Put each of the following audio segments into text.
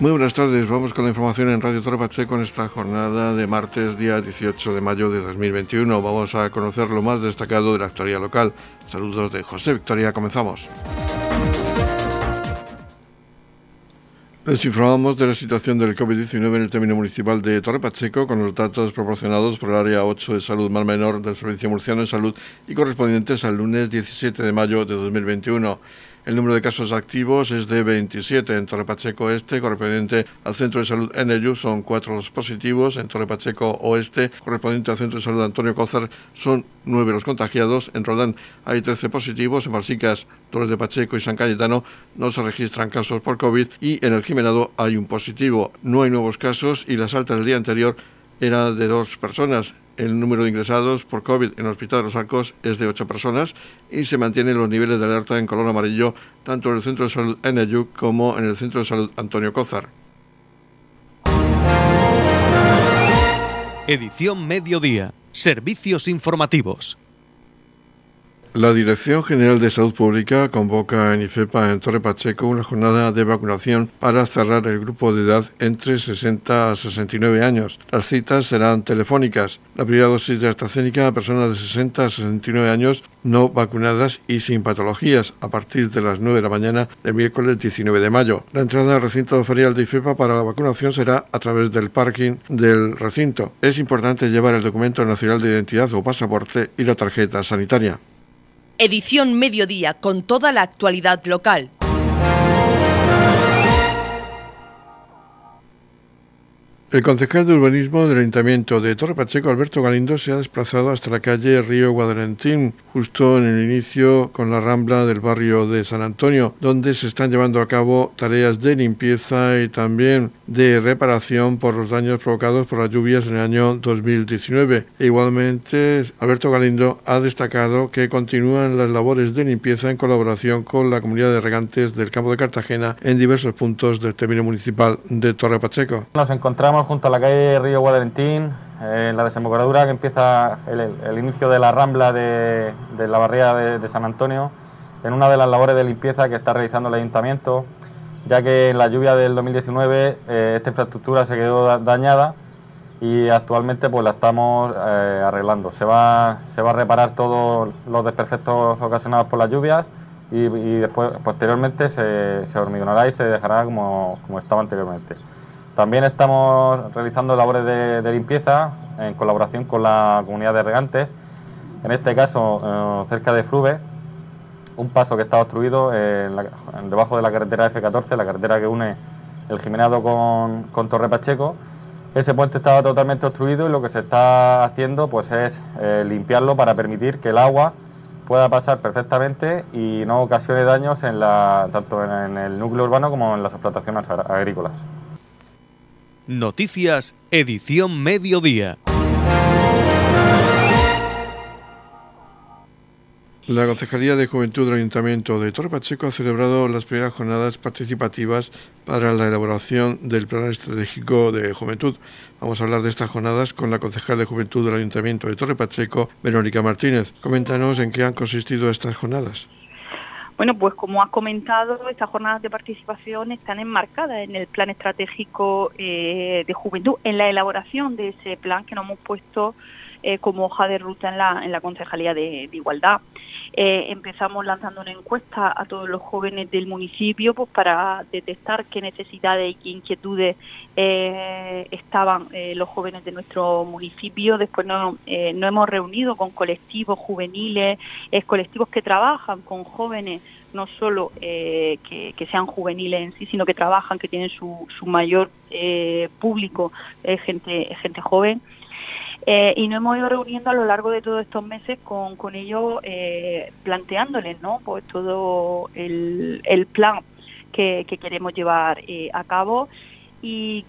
Muy buenas tardes, vamos con la información en Radio Torre Pacheco en esta jornada de martes, día 18 de mayo de 2021. Vamos a conocer lo más destacado de la actualidad local. Saludos de José Victoria, comenzamos. Les informamos de la situación del COVID-19 en el término municipal de Torre Pacheco con los datos proporcionados por el área 8 de salud mar menor del Servicio Murciano de Salud y correspondientes al lunes 17 de mayo de 2021. El número de casos activos es de 27 en Torre Pacheco Este, correspondiente al Centro de Salud Eneyu, son cuatro los positivos. En Torre Pacheco Oeste, correspondiente al Centro de Salud Antonio Cózar, son nueve los contagiados. En Roldán hay 13 positivos. En Balsicas, Torres de Pacheco y San Cayetano no se registran casos por COVID y en el Jimenado hay un positivo. No hay nuevos casos y las altas del día anterior era de dos personas. El número de ingresados por COVID en el Hospital de los Arcos es de ocho personas y se mantienen los niveles de alerta en color amarillo tanto en el Centro de Salud Enayuk como en el Centro de Salud Antonio Cózar. Edición Mediodía. Servicios informativos. La Dirección General de Salud Pública convoca en IFEPA en Torre Pacheco una jornada de vacunación para cerrar el grupo de edad entre 60 a 69 años. Las citas serán telefónicas. La primera dosis de AstraZeneca a personas de 60 a 69 años no vacunadas y sin patologías a partir de las 9 de la mañana del miércoles 19 de mayo. La entrada al recinto ferial de IFEPA para la vacunación será a través del parking del recinto. Es importante llevar el documento nacional de identidad o pasaporte y la tarjeta sanitaria edición mediodía con toda la actualidad local. El concejal de urbanismo del Ayuntamiento de Torre Pacheco, Alberto Galindo, se ha desplazado hasta la calle Río Guadalentín, justo en el inicio con la rambla del barrio de San Antonio, donde se están llevando a cabo tareas de limpieza y también de reparación por los daños provocados por las lluvias en el año 2019. E igualmente, Alberto Galindo ha destacado que continúan las labores de limpieza en colaboración con la comunidad de regantes del campo de Cartagena en diversos puntos del término municipal de Torre Pacheco. Nos encontramos junto a la calle Río Guadalentín, en la desembocadura que empieza el, inicio de la rambla de, la barriada de, San Antonio, en una de las labores de limpieza que está realizando el ayuntamiento, ya que en la lluvia del 2019 eh, esta infraestructura se quedó dañada y actualmente pues la estamos eh, arreglando. Se va, se va a reparar todos los desperfectos ocasionados por las lluvias y, después posteriormente se, hormigonará y se dejará como estaba anteriormente. También estamos realizando labores de, limpieza en colaboración con la comunidad de regantes, en este caso eh, cerca de Fruve, un paso que está obstruido debajo de la carretera F14, la carretera que une el Jimenado con, Torre Pacheco. Ese puente estaba totalmente obstruido y lo que se está haciendo pues, es eh, limpiarlo para permitir que el agua pueda pasar perfectamente y no ocasione daños en tanto en el núcleo urbano como en las explotaciones agrícolas. Noticias, edición mediodía. La Concejalía de Juventud del Ayuntamiento de Torre Pacheco ha celebrado las primeras jornadas participativas para la elaboración del Plan Estratégico de Juventud. Vamos a hablar de estas jornadas con la concejal de Juventud del Ayuntamiento de Torre Pacheco, Verónica Martínez. Coméntanos en qué han consistido estas jornadas. Bueno, pues como has comentado, estas jornadas de participación están enmarcadas en el plan estratégico eh, de juventud, en la elaboración de ese plan que nos hemos puesto eh, como hoja de ruta en la, en la Concejalía de Igualdad. Eh, empezamos lanzando una encuesta a todos los jóvenes del municipio pues, para detectar qué necesidades y qué inquietudes eh, estaban los jóvenes de nuestro municipio. Después nos, hemos reunido con colectivos juveniles, colectivos que trabajan con jóvenes no solo que, sean juveniles en sí, sino que trabajan, que tienen su, su mayor público, gente, gente joven. Eh, y nos hemos ido reuniendo a lo largo de todos estos meses con, con ellos, eh, planteándoles ¿no? pues todo el, plan que, queremos llevar eh, a cabo y,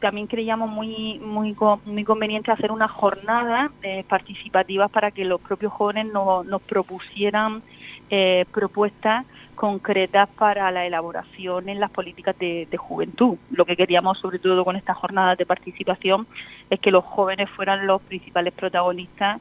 también creíamos muy, muy, muy conveniente hacer unas jornadas participativas para que los propios jóvenes nos propusieran propuestas concretas para la elaboración en las políticas de, juventud. Lo que queríamos sobre todo con estas jornadas de participación es que los jóvenes fueran los principales protagonistas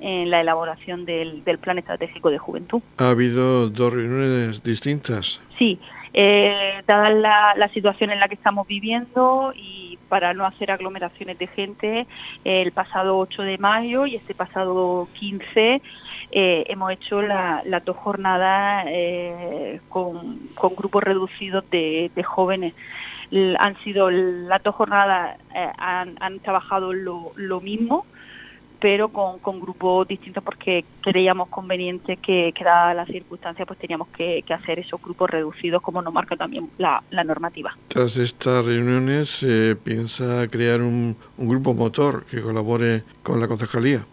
en la elaboración del, Plan Estratégico de Juventud. ¿Ha habido dos reuniones distintas? Sí, Eh, dada la, situación en la que estamos viviendo y para no hacer aglomeraciones de gente, el pasado 8 de mayo y este pasado 15 eh, hemos hecho las dos jornadas eh, con, grupos reducidos de, jóvenes. han sido las dos jornadas, han, trabajado lo mismo, pero con, grupos distintos porque creíamos conveniente que, que dada las circunstancias, pues teníamos que, hacer esos grupos reducidos como nos marca también la, normativa. Tras estas reuniones se piensa crear un, grupo motor que colabore con la concejalía.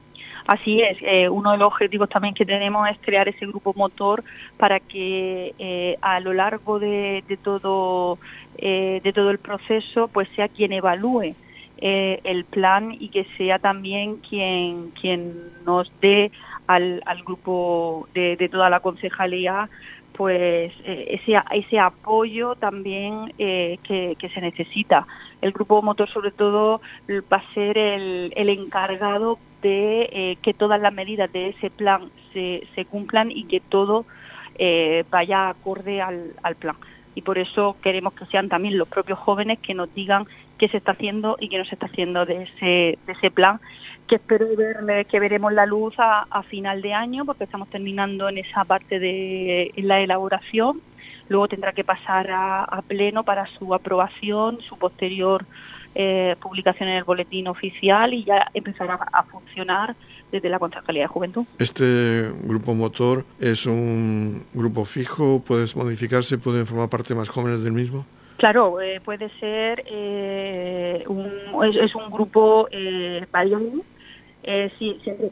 Así es, eh, uno de los objetivos también que tenemos es crear ese grupo motor para que eh, a lo largo de, todo eh, de todo el proceso pues sea quien evalúe eh, el plan y que sea también quien, quien nos dé al, al grupo de, toda la concejalía pues eh, ese, ese apoyo también eh, que, se necesita. El grupo motor sobre todo va a ser el, el encargado de que todas las medidas de ese plan se, se cumplan y que todo vaya acorde al, al plan y por eso queremos que sean también los propios jóvenes que nos digan qué se está haciendo y qué no se está haciendo de ese, de ese plan, que espero ver, que veremos la luz a, final de año, porque estamos terminando en esa parte de la elaboración. Luego tendrá que pasar a, pleno para su aprobación, su posterior eh, publicación en el boletín oficial y ya empezará a funcionar desde la Concejalía de Juventud. ¿Este grupo motor es un grupo fijo? ¿Puede modificarse? ¿Pueden formar parte más jóvenes del mismo? Claro, eh, puede ser, eh, un, es, un grupo eh. Eh, sí, siempre,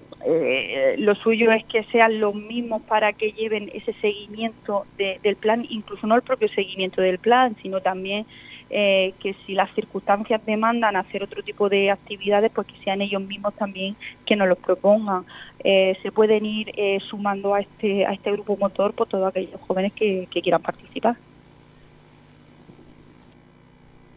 lo suyo es que sean los mismos para que lleven ese seguimiento del plan, incluso no el propio seguimiento del plan, sino también que si las circunstancias demandan hacer otro tipo de actividades, pues que sean ellos mismos también que nos los propongan. se pueden ir sumando a este, a este grupo motor por todos aquellos jóvenes que quieran participar.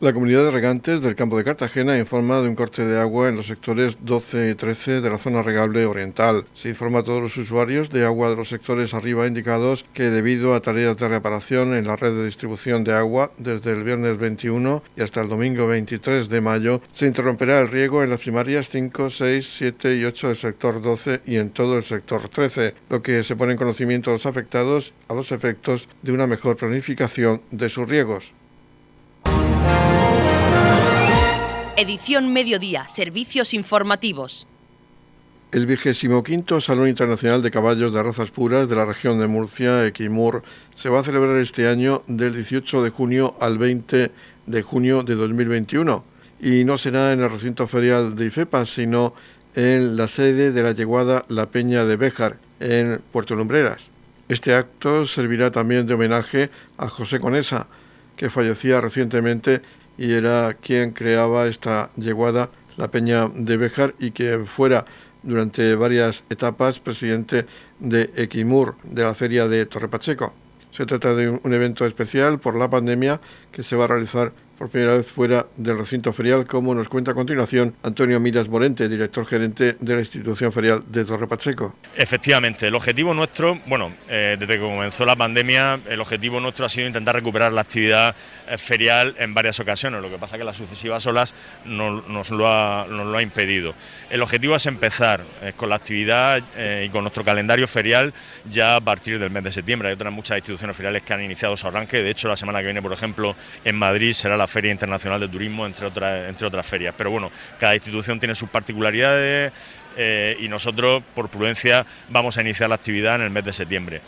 La comunidad de regantes del campo de Cartagena informa de un corte de agua en los sectores 12 y 13 de la zona regable oriental. Se informa a todos los usuarios de agua de los sectores arriba indicados que debido a tareas de reparación en la red de distribución de agua desde el viernes 21 y hasta el domingo 23 de mayo se interrumperá el riego en las primarias 5, 6, 7 y 8 del sector 12 y en todo el sector 13, lo que se pone en conocimiento a los afectados a los efectos de una mejor planificación de sus riegos. Edición Mediodía, Servicios Informativos. El vigésimo quinto Salón Internacional de Caballos de Razas Puras de la región de Murcia, Equimur, se va a celebrar este año del 18 de junio al 20 de junio de 2021 y no será en el recinto ferial de IFEPA, sino en la sede de la yeguada La Peña de Béjar, en Puerto Lumbreras. Este acto servirá también de homenaje a José Conesa, que fallecía recientemente y era quien creaba esta yeguada, la Peña de Béjar, y que fuera durante varias etapas presidente de Equimur, de la feria de Torre Pacheco. Se trata de un evento especial por la pandemia que se va a realizar por primera vez fuera del recinto ferial, como nos cuenta a continuación Antonio Miras Morente, director gerente de la institución ferial de Torre Pacheco. Efectivamente, el objetivo nuestro, bueno, eh, desde que comenzó la pandemia, el objetivo nuestro ha sido intentar recuperar la actividad eh, ferial en varias ocasiones, lo que pasa que las sucesivas olas nos, lo ha, nos, lo ha, impedido. El objetivo es empezar eh, con la actividad y con nuestro calendario ferial ya a partir del mes de septiembre. Hay otras muchas instituciones feriales que han iniciado su arranque, de hecho la semana que viene, por ejemplo, en Madrid será la Feria Internacional de Turismo, entre otras, entre otras ferias. Pero bueno, cada institución tiene sus particularidades eh, y nosotros, por prudencia, vamos a iniciar la actividad en el mes de septiembre.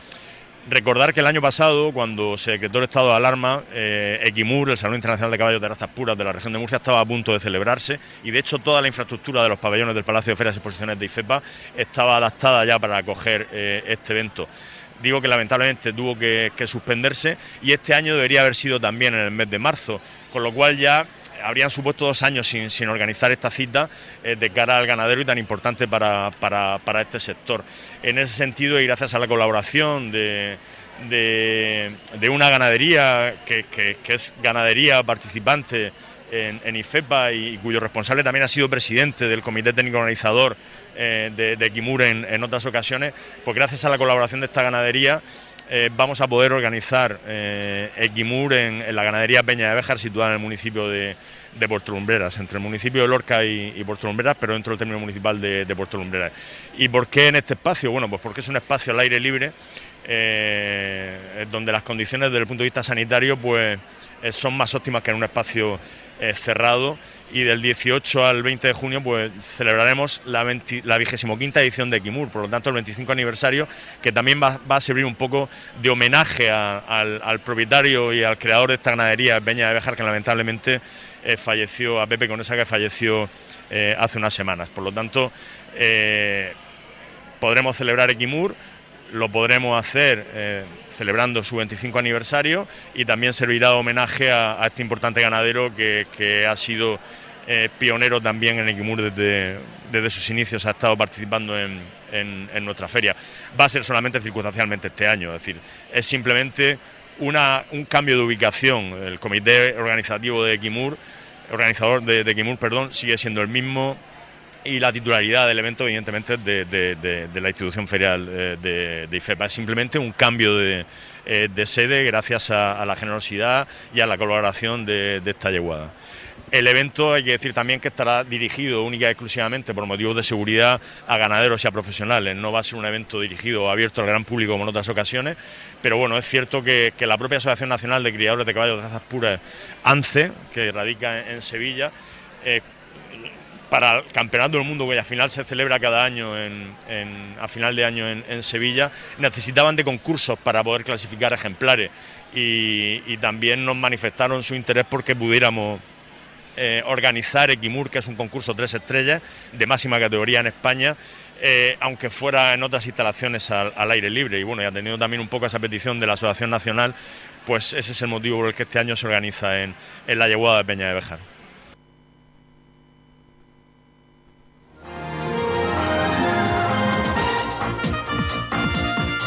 Recordar que el año pasado, cuando se decretó el estado de alarma, eh, Equimur, el Salón Internacional de Caballos de Razas Puras de la región de Murcia, estaba a punto de celebrarse y de hecho toda la infraestructura de los pabellones del Palacio de Ferias y Exposiciones de IFEPA estaba adaptada ya para acoger eh, este evento digo que lamentablemente tuvo que, suspenderse y este año debería haber sido también en el mes de marzo, con lo cual ya habrían supuesto dos años sin, organizar esta cita eh, de cara al ganadero y tan importante para, este sector. En ese sentido, y gracias a la colaboración de, una ganadería que, es ganadería participante en, IFEPA y, cuyo responsable también ha sido presidente del Comité Técnico Organizador eh, de, de, en, otras ocasiones, pues gracias a la colaboración de esta ganadería eh, vamos a poder organizar eh, Equimur en, la ganadería Peña de Béjar, situada en el municipio de, Puerto Lumbreras, entre el municipio de Lorca y, Puerto Lumbreras, pero dentro del término municipal de, Puerto Lumbreras. ¿Y por qué en este espacio? Bueno, pues porque es un espacio al aire libre, donde las condiciones desde el punto de vista sanitario pues, son más óptimas que en un espacio cerrado y del 18 al 20 de junio pues celebraremos la, vigésimo quinta edición de Kimur, por lo tanto el 25 aniversario, que también va, a servir un poco de homenaje al, propietario y al creador de esta ganadería, Peña de Bejar, que lamentablemente eh, falleció, a Pepe Conesa, que falleció eh, hace unas semanas. Por lo tanto, eh, podremos celebrar Equimur, lo podremos hacer celebrando su 25 aniversario y también servirá de homenaje a, este importante ganadero que, ha sido eh, pionero también en Equimur desde, desde, sus inicios, ha estado participando en, nuestra feria. Va a ser solamente circunstancialmente este año, es decir, es simplemente una, un cambio de ubicación. El comité organizativo de Equimur, organizador de, de Equimur, perdón, sigue siendo el mismo y la titularidad del evento, evidentemente, de, de, la institución ferial eh, de, IFEPA. Es simplemente un cambio de, eh, sede gracias a, la generosidad y a la colaboración de, esta yeguada. El evento hay que decir también que estará dirigido única y exclusivamente por motivos de seguridad a ganaderos y a profesionales. No va a ser un evento dirigido o abierto al gran público como en otras ocasiones, pero bueno, es cierto que, la propia Asociación Nacional de Criadores de Caballos de Razas Puras, ANCE, que radica en, Sevilla, eh, para el Campeonato del Mundo, que al final se celebra cada año a final de año en, Sevilla, necesitaban de concursos para poder clasificar ejemplares y, también nos manifestaron su interés porque pudiéramos eh, organizar Equimur, que es un concurso tres estrellas de máxima categoría en España, eh, aunque fuera en otras instalaciones al, aire libre. Y bueno, y tenido también un poco esa petición de la Asociación Nacional, pues ese es el motivo por el que este año se organiza en, en la Yeguada de Peña de Bejar.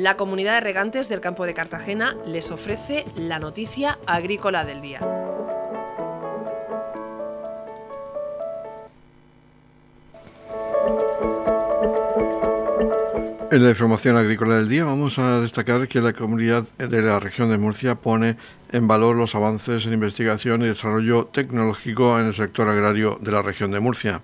La comunidad de regantes del campo de Cartagena les ofrece la noticia agrícola del día. En la información agrícola del día vamos a destacar que la comunidad de la región de Murcia pone en valor los avances en investigación y desarrollo tecnológico en el sector agrario de la región de Murcia.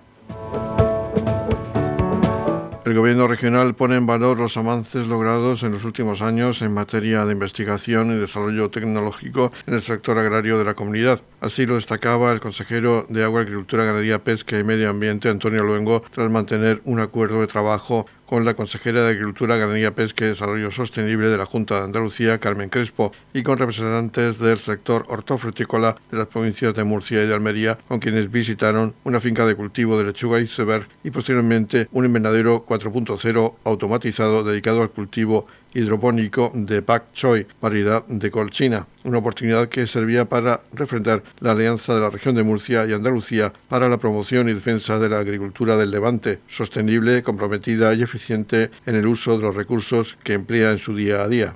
El Gobierno regional pone en valor los avances logrados en los últimos años en materia de investigación y desarrollo tecnológico en el sector agrario de la comunidad. Así lo destacaba el consejero de Agua, Agricultura, Ganadería, Pesca y Medio Ambiente, Antonio Luengo, tras mantener un acuerdo de trabajo con la consejera de Agricultura, Ganadería, Pesca y Desarrollo Sostenible de la Junta de Andalucía, Carmen Crespo, y con representantes del sector hortofrutícola de las provincias de Murcia y de Almería, con quienes visitaron una finca de cultivo de lechuga iceberg y posteriormente un invernadero 4.0 automatizado dedicado al cultivo hidropónico de Pak Choi, variedad de colchina, una oportunidad que servía para refrendar la alianza de la región de Murcia y Andalucía para la promoción y defensa de la agricultura del Levante, sostenible, comprometida y eficiente en el uso de los recursos que emplea en su día a día.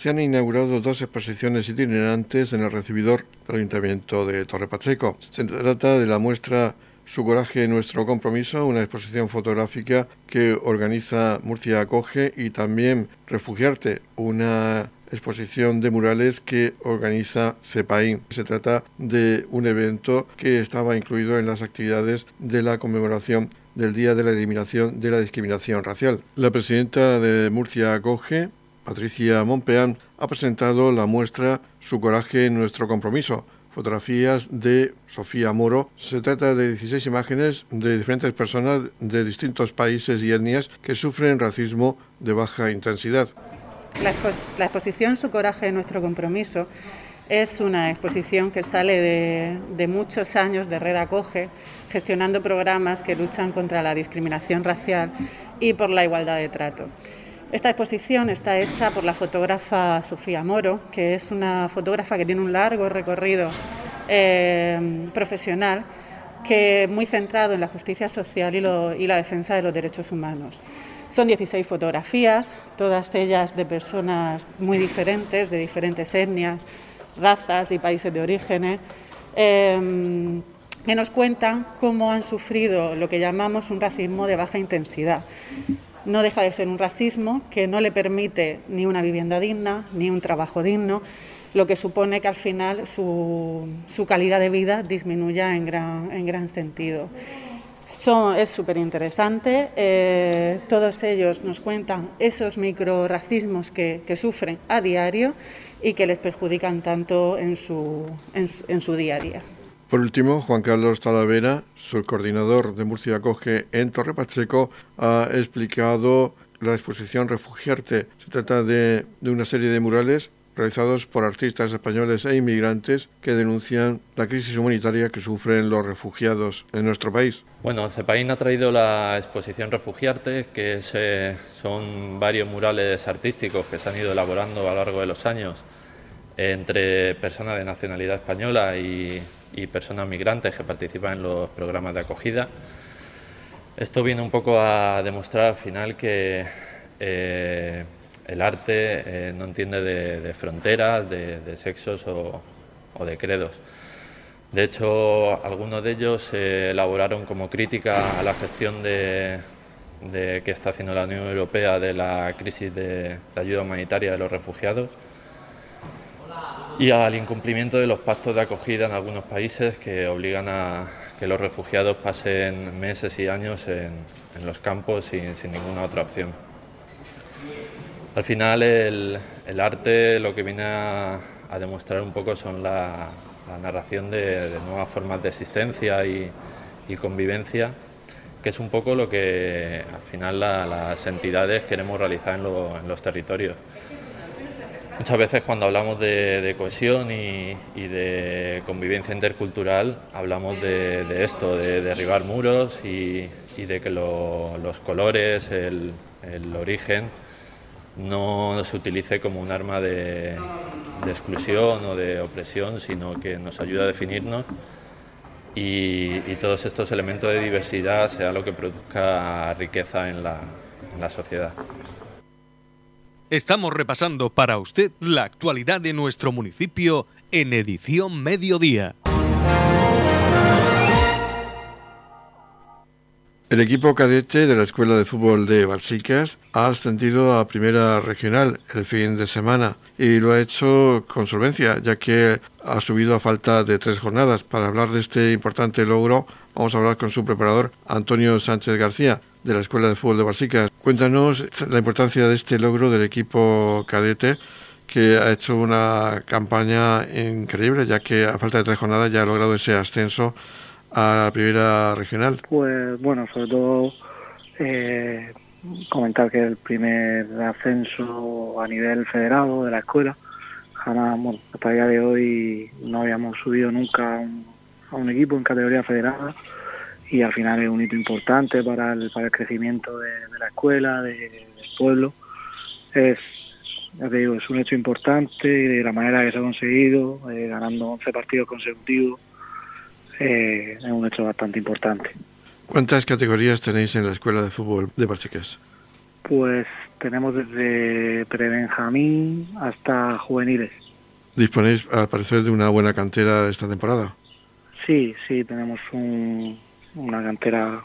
Se han inaugurado dos exposiciones itinerantes en el recibidor del Ayuntamiento de Torre Pacheco. Se trata de la muestra Su coraje, nuestro compromiso, una exposición fotográfica que organiza Murcia Acoge y también Refugiarte, una exposición de murales que organiza CEPAI. Se trata de un evento que estaba incluido en las actividades de la conmemoración del Día de la Eliminación de la Discriminación Racial. La presidenta de Murcia Acoge, Patricia Monpeán, ha presentado la muestra Su coraje, nuestro compromiso, fotografías de Sofía Moro. Se trata de 16 imágenes de diferentes personas de distintos países y etnias que sufren racismo de baja intensidad. La, exposición Su coraje, nuestro compromiso es una exposición que sale de, de, muchos años de Red Acoge, gestionando programas que luchan contra la discriminación racial y por la igualdad de trato. Esta exposición está hecha por la fotógrafa Sofía Moro, que es una fotógrafa que tiene un largo recorrido eh, profesional que muy centrado en la justicia social y, la defensa de los derechos humanos. Son 16 fotografías, todas ellas de personas muy diferentes, de diferentes etnias, razas y países de orígenes, eh, que nos cuentan cómo han sufrido lo que llamamos un racismo de baja intensidad no deja de ser un racismo que no le permite ni una vivienda digna, ni un trabajo digno, lo que supone que al final su, calidad de vida disminuya en gran, en gran sentido. es súper interesante, eh, todos ellos nos cuentan esos microracismos que, que sufren a diario y que les perjudican tanto en su, en su día a día. Por último, Juan Carlos Talavera, subcoordinador de Murcia Acoge en Torre Pacheco, ha explicado la exposición Refugiarte. Se trata de, una serie de murales realizados por artistas españoles e inmigrantes que denuncian la crisis humanitaria que sufren los refugiados en nuestro país. Bueno, CEPAIN ha traído la exposición Refugiarte, que eh, son varios murales artísticos que se han ido elaborando a lo largo de los años entre personas de nacionalidad española y, personas migrantes que participan en los programas de acogida. Esto viene un poco a demostrar al final que eh, el arte eh, no entiende de, fronteras, de, sexos o, de credos. De hecho, algunos de ellos se elaboraron como crítica a la gestión de, que está haciendo la Unión Europea de la crisis de ayuda humanitaria de los refugiados y al incumplimiento de los pactos de acogida en algunos países que obligan a que los refugiados pasen meses y años en, los campos sin, ninguna otra opción. Al final el, arte lo que viene a, demostrar un poco son la, narración de, nuevas formas de existencia y, convivencia, que es un poco lo que al final las entidades queremos realizar en los territorios. Muchas veces cuando hablamos de, cohesión y, de convivencia intercultural hablamos de, esto, de derribar muros y, de que los colores, el, origen, no se utilice como un arma de, exclusión o de opresión, sino que nos ayuda a definirnos y, todos estos elementos de diversidad sea lo que produzca riqueza en la sociedad. Estamos repasando para usted la actualidad de nuestro municipio en edición mediodía. El equipo cadete de la Escuela de Fútbol de Balsicas ha ascendido a Primera Regional el fin de semana y lo ha hecho con solvencia, ya que ha subido a falta de tres jornadas. Para hablar de este importante logro, vamos a hablar con su preparador, Antonio Sánchez García de la Escuela de Fútbol de Basicas. Cuéntanos la importancia de este logro del equipo cadete que ha hecho una campaña increíble, ya que a falta de tres jornadas ya ha logrado ese ascenso a la primera regional. Pues bueno, sobre todo eh, comentar que el primer ascenso a nivel federado de la escuela, jamás, bueno, hasta el día de hoy no habíamos subido nunca a un equipo en categoría federada y al final es un hito importante para el, para el crecimiento de, la escuela, del pueblo. Es, digo, es un hecho importante y de la manera que se ha conseguido, eh, ganando 11 partidos consecutivos, eh, es un hecho bastante importante. ¿Cuántas categorías tenéis en la escuela de fútbol de Barseques? Pues tenemos desde prebenjamín hasta juveniles. ¿Disponéis, al parecer, de una buena cantera esta temporada? Sí, sí, tenemos un, una cantera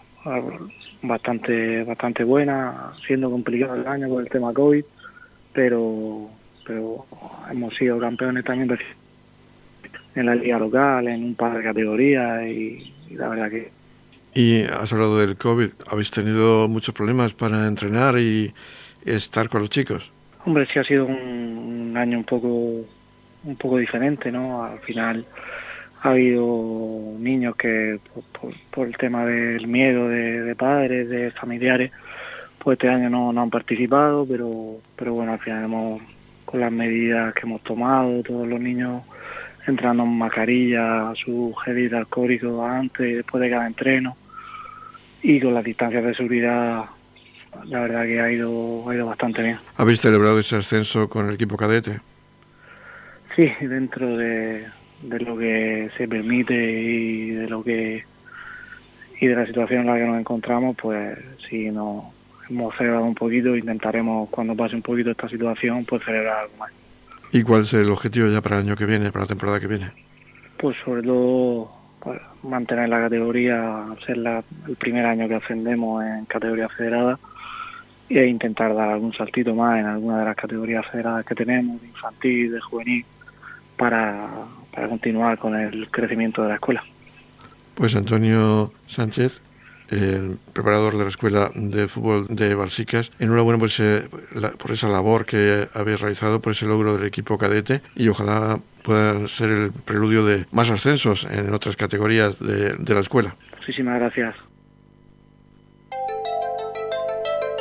bastante bastante buena, siendo complicado el año por el tema COVID, pero pero hemos sido campeones también en la liga local, en un par de categorías y, la verdad que... Y has hablado del COVID, ¿habéis tenido muchos problemas para entrenar y estar con los chicos? Hombre, sí ha sido un, año un poco un poco diferente, ¿no? Al final ha habido niños que por, el tema del miedo de, padres, de familiares, pues este año no, no, han participado, pero, pero bueno, al final hemos, con las medidas que hemos tomado, todos los niños entrando en mascarilla, su gel alcohólico antes y después de cada entreno, y con las distancias de seguridad, la verdad que ha ido, ha ido bastante bien. ¿Habéis celebrado ese ascenso con el equipo cadete? Sí, dentro de, de lo que se permite y de lo que y de la situación en la que nos encontramos, pues sí, nos hemos celebrado un poquito, intentaremos cuando pase un poquito esta situación, pues celebrar algo más. ¿Y cuál es el objetivo ya para el año que viene, para la temporada que viene? Pues sobre todo pues, mantener la categoría, ser el primer año que ascendemos en categoría federada e intentar dar algún saltito más en alguna de las categorías federadas que tenemos, de infantil, de juvenil, para, para continuar con el crecimiento de la escuela. Pues Antonio Sánchez, el preparador de la Escuela de Fútbol de Balsicas. Enhorabuena por, ese, por esa labor que habéis realizado, por ese logro del equipo cadete y ojalá pueda ser el preludio de más ascensos en otras categorías de, de la escuela. Muchísimas gracias.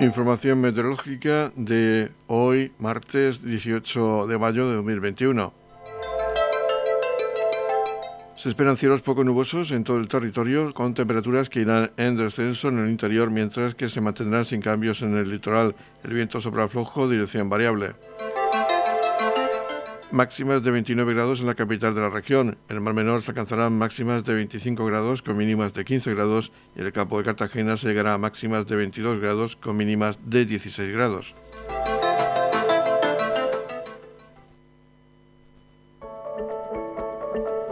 Información meteorológica de hoy, martes 18 de mayo de 2021. Se esperan cielos poco nubosos en todo el territorio, con temperaturas que irán en descenso en el interior, mientras que se mantendrán sin cambios en el litoral. El viento sopra flojo, dirección variable máximas de 29 grados en la capital de la región. En el Mar Menor se alcanzarán máximas de 25 grados con mínimas de 15 grados y en el campo de Cartagena se llegará a máximas de 22 grados con mínimas de 16 grados.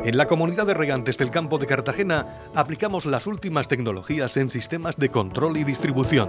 En la comunidad de regantes del campo de Cartagena aplicamos las últimas tecnologías en sistemas de control y distribución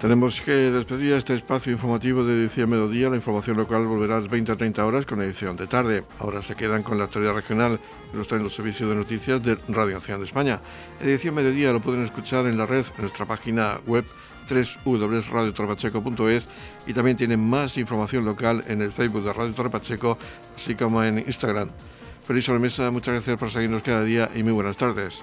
Tenemos que despedir este espacio informativo de edición mediodía. La información local volverá a las 20 a 30 horas con edición de tarde. Ahora se quedan con la actualidad regional nos traen los servicios de noticias de Radio Nacional de España. Edición mediodía lo pueden escuchar en la red, en nuestra página web www.radiotorpacheco.es y también tienen más información local en el Facebook de Radio Torre Pacheco, así como en Instagram. Feliz sobremesa, muchas gracias por seguirnos cada día y muy buenas tardes.